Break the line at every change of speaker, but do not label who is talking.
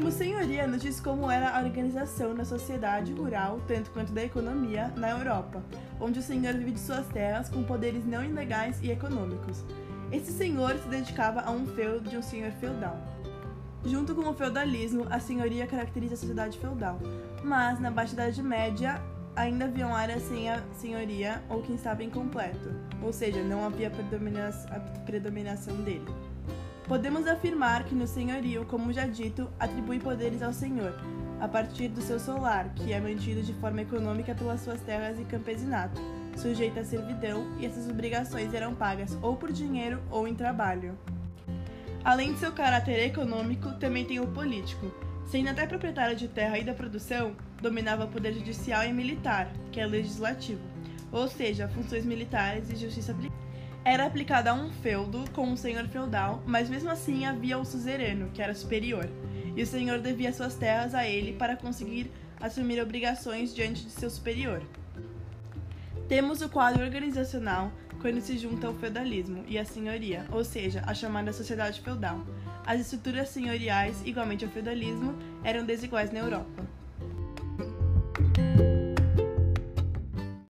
termo senhoria nos diz como era a organização da sociedade rural, tanto quanto da economia, na Europa, onde o senhor vive de suas terras com poderes não ilegais e econômicos. Esse senhor se dedicava a um feudo de um senhor feudal. Junto com o feudalismo, a senhoria caracteriza a sociedade feudal, mas na Baixa Idade Média ainda haviam áreas sem a senhoria ou quem estava incompleto, ou seja, não havia a predominação dele. Podemos afirmar que no senhorio, como já dito, atribui poderes ao senhor, a partir do seu solar, que é mantido de forma econômica pelas suas terras e campesinato, sujeito à servidão, e essas obrigações eram pagas ou por dinheiro ou em trabalho. Além de seu caráter econômico, também tem o político. Sendo até proprietário de terra e da produção, dominava o poder judicial e militar, que é legislativo, ou seja, funções militares e justiça aplicada era aplicada a um feudo com um senhor feudal, mas mesmo assim havia o suzerano, que era superior, e o senhor devia suas terras a ele para conseguir assumir obrigações diante de seu superior. Temos o quadro organizacional quando se junta o feudalismo e a senhoria, ou seja, a chamada sociedade feudal. As estruturas senhoriais, igualmente ao feudalismo, eram desiguais na Europa.